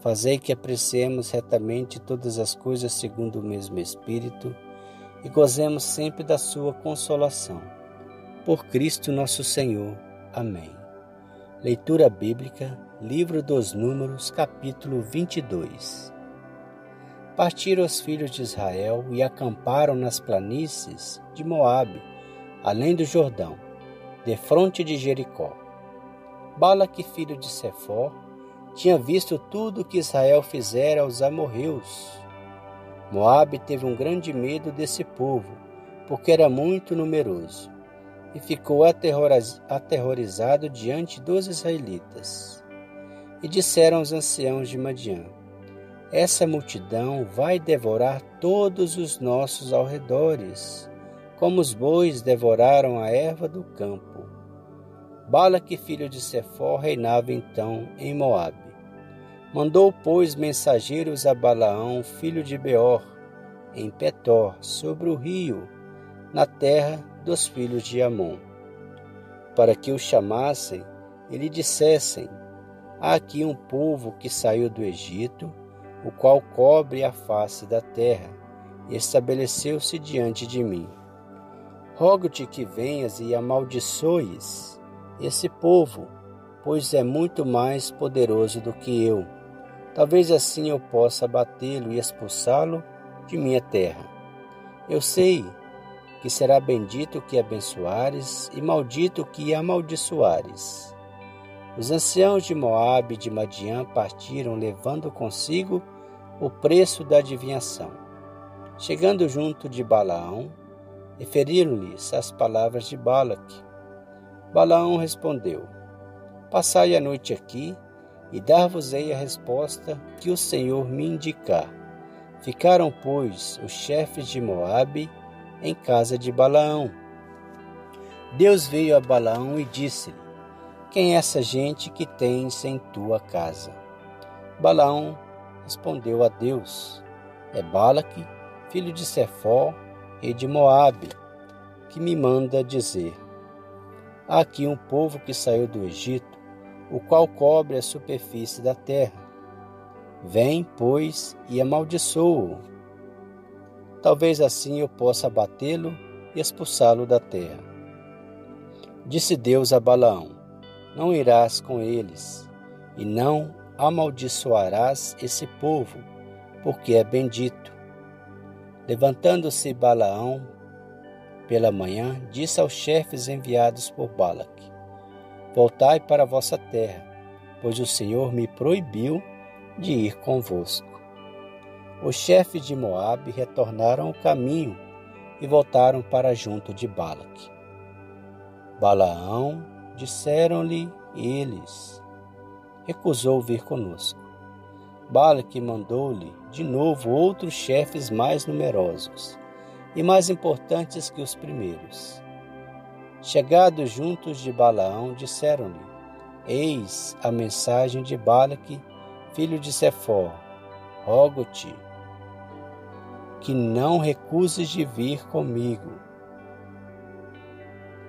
Fazei que apreciemos retamente todas as coisas segundo o mesmo Espírito e gozemos sempre da Sua consolação. Por Cristo nosso Senhor. Amém. Leitura Bíblica, Livro dos Números, capítulo 22. Partiram os filhos de Israel e acamparam nas planícies de Moabe, além do Jordão, defronte de Jericó. Balaque, filho de Sefor, tinha visto tudo o que Israel fizera aos amorreus. Moabe teve um grande medo desse povo, porque era muito numeroso, e ficou aterrorizado diante dos israelitas. E disseram os anciãos de Madiã: Essa multidão vai devorar todos os nossos alredores, como os bois devoraram a erva do campo. Balaque, filho de Sefor, reinava então em Moabe. Mandou, pois, mensageiros a Balaão, filho de Beor, em Petor, sobre o rio, na terra dos filhos de Amon, para que o chamassem e lhe dissessem: Há aqui um povo que saiu do Egito, o qual cobre a face da terra, e estabeleceu-se diante de mim. Rogo-te que venhas e amaldiçoes esse povo, pois é muito mais poderoso do que eu Talvez assim eu possa abatê-lo e expulsá-lo de minha terra. Eu sei que será bendito que abençoares e maldito que amaldiçoares. Os anciãos de Moabe e de Madiã partiram levando consigo o preço da adivinhação. Chegando junto de Balaão, referiram-lhes as palavras de Balaque. Balaão respondeu: Passai a noite aqui e dar-vos-ei a resposta que o Senhor me indicar. Ficaram, pois, os chefes de Moabe em casa de Balaão. Deus veio a Balaão e disse-lhe: Quem é essa gente que tens em tua casa? Balaão respondeu a Deus: É Balaque, filho de Sefó, rei de Moabe, que me manda dizer: Aqui um povo que saiu do Egito o qual cobre a superfície da terra. Vem, pois, e amaldiçoa-o. Talvez assim eu possa abatê-lo e expulsá-lo da terra. Disse Deus a Balaão: Não irás com eles, e não amaldiçoarás esse povo, porque é bendito. Levantando-se Balaão pela manhã, disse aos chefes enviados por Balaque: Voltai para a vossa terra, pois o Senhor me proibiu de ir convosco. Os chefes de Moabe retornaram o caminho e voltaram para junto de Balaque. Balaão disseram-lhe eles: recusou vir conosco. Balaque mandou-lhe de novo outros chefes mais numerosos e mais importantes que os primeiros. Chegados juntos de Balaão, disseram-lhe: Eis a mensagem de Balaque, filho de Sefor. Rogo-te que não recuses de vir comigo.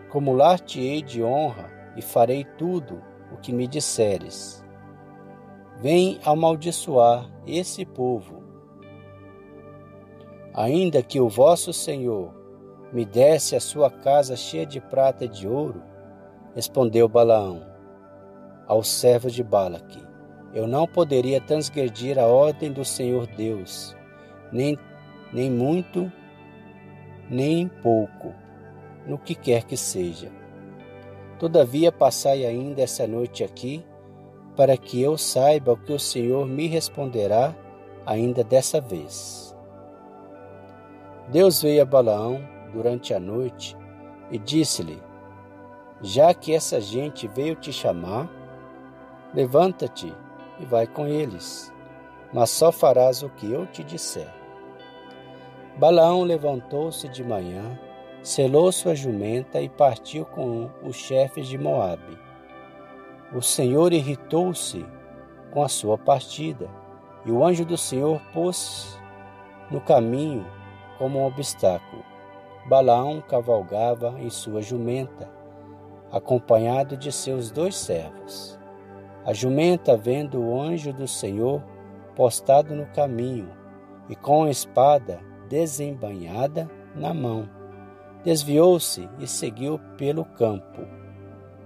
Acumular-te-ei de honra e farei tudo o que me disseres. Vem amaldiçoar esse povo. Ainda que o vosso Senhor me desse a sua casa cheia de prata e de ouro? Respondeu Balaão ao servo de Balaque: Eu não poderia transgredir a ordem do Senhor Deus, nem, nem muito, nem pouco, no que quer que seja. Todavia, passai ainda essa noite aqui, para que eu saiba o que o Senhor me responderá ainda dessa vez. Deus veio a Balaão durante a noite e disse-lhe: Já que essa gente veio te chamar, levanta-te e vai com eles, mas só farás o que eu te disser. Balaão levantou-se de manhã, selou sua jumenta e partiu com os chefes de Moabe. O Senhor irritou-se com a sua partida, e o anjo do Senhor pôs no caminho como um obstáculo. Balaão cavalgava em sua jumenta, acompanhado de seus dois servos. A jumenta, vendo o anjo do Senhor postado no caminho e com a espada desembanhada na mão, desviou-se e seguiu pelo campo.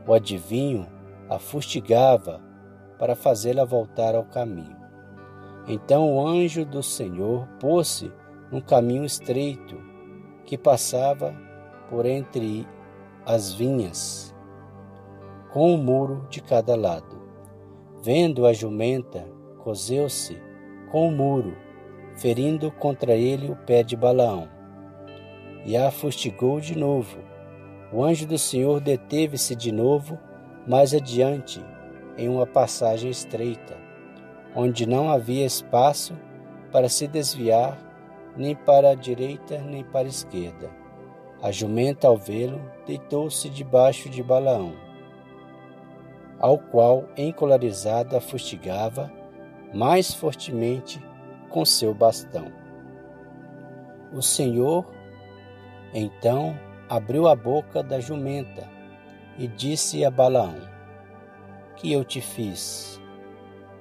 O adivinho a fustigava para fazê-la voltar ao caminho. Então o anjo do Senhor pôs-se num caminho estreito que passava por entre as vinhas, com um muro de cada lado. Vendo a jumenta, cozeu-se com o muro, ferindo contra ele o pé de Balaão. E a fustigou de novo. O anjo do Senhor deteve-se de novo mais adiante, em uma passagem estreita, onde não havia espaço para se desviar nem para a direita nem para a esquerda. A jumenta, ao vê-lo, deitou-se debaixo de Balaão, ao qual, encolarizada, fustigava mais fortemente com seu bastão. O Senhor, então, abriu a boca da jumenta e disse a Balaão: Que eu te fiz?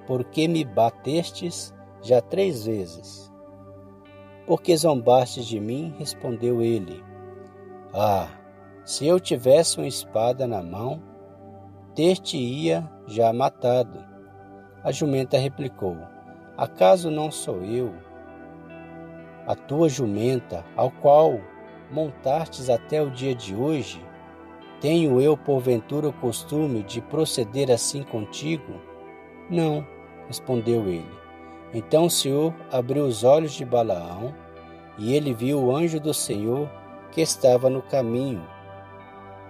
Porque me batestes já três vezes? Porque zombastes de mim? Respondeu ele. Ah, se eu tivesse uma espada na mão, ter-te-ia já matado. A jumenta replicou: Acaso não sou eu, a tua jumenta, ao qual montastes até o dia de hoje? Tenho eu, porventura, o costume de proceder assim contigo? Não, respondeu ele. Então o Senhor abriu os olhos de Balaão, e ele viu o anjo do Senhor que estava no caminho,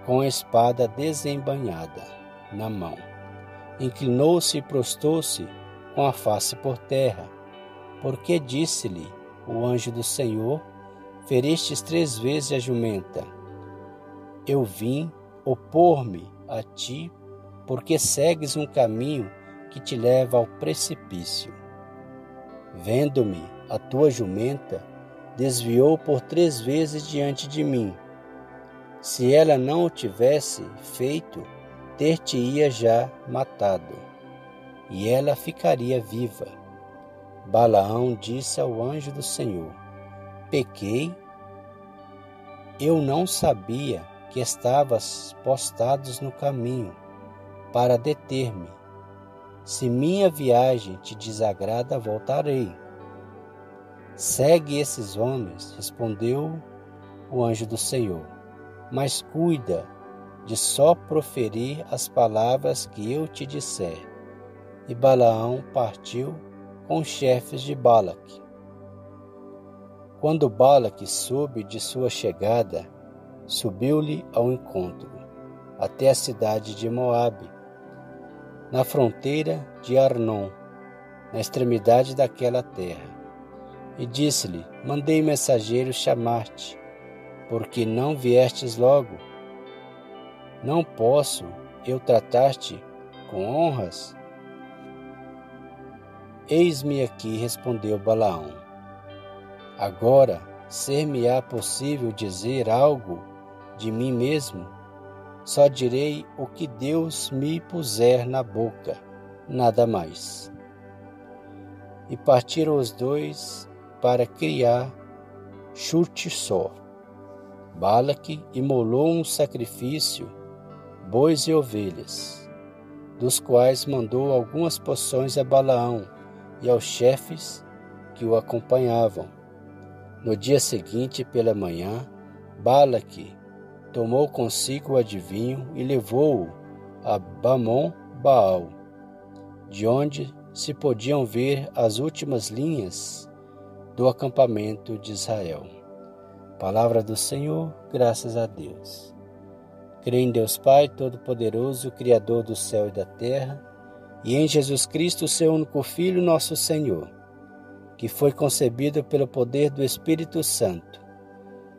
com a espada desembanhada na mão. Inclinou-se e prostou-se com a face por terra, porque disse-lhe o anjo do Senhor: Ferestes três vezes a jumenta. Eu vim opor-me a ti, porque segues um caminho que te leva ao precipício. Vendo-me, a tua jumenta desviou por três vezes diante de mim. Se ela não o tivesse feito, ter-te-ia já matado, e ela ficaria viva. Balaão disse ao anjo do Senhor: Pequei, eu não sabia que estavas postados no caminho para deter-me se minha viagem te desagrada, voltarei. Segue esses homens, respondeu o anjo do Senhor, mas cuida de só proferir as palavras que eu te disser. E Balaão partiu com os chefes de Balaque. Quando Balaque soube de sua chegada, subiu-lhe ao encontro, até a cidade de Moabe, na fronteira de Arnon, na extremidade daquela terra. E disse-lhe: Mandei mensageiros chamar-te, porque não viestes logo. Não posso eu tratar-te com honras? Eis-me aqui, respondeu Balaão. Agora, ser-me-á possível dizer algo de mim mesmo? Só direi o que Deus me puser na boca, nada mais. E partiram os dois para criar chute só. Balaque imolou um sacrifício, bois e ovelhas, dos quais mandou algumas poções a Balaão e aos chefes que o acompanhavam. No dia seguinte, pela manhã, Balaque tomou consigo o adivinho e levou-o a Bamon Baal, de onde se podiam ver as últimas linhas do acampamento de Israel. Palavra do Senhor, graças a Deus. Creio em Deus Pai Todo-Poderoso, Criador do céu e da terra, e em Jesus Cristo, seu único Filho, nosso Senhor que foi concebido pelo poder do Espírito Santo.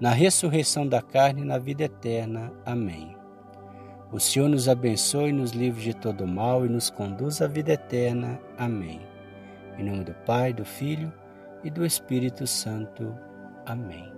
na ressurreição da carne e na vida eterna. Amém. O Senhor nos abençoe, nos livre de todo mal e nos conduz à vida eterna. Amém. Em nome do Pai, do Filho e do Espírito Santo. Amém.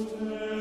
Amen.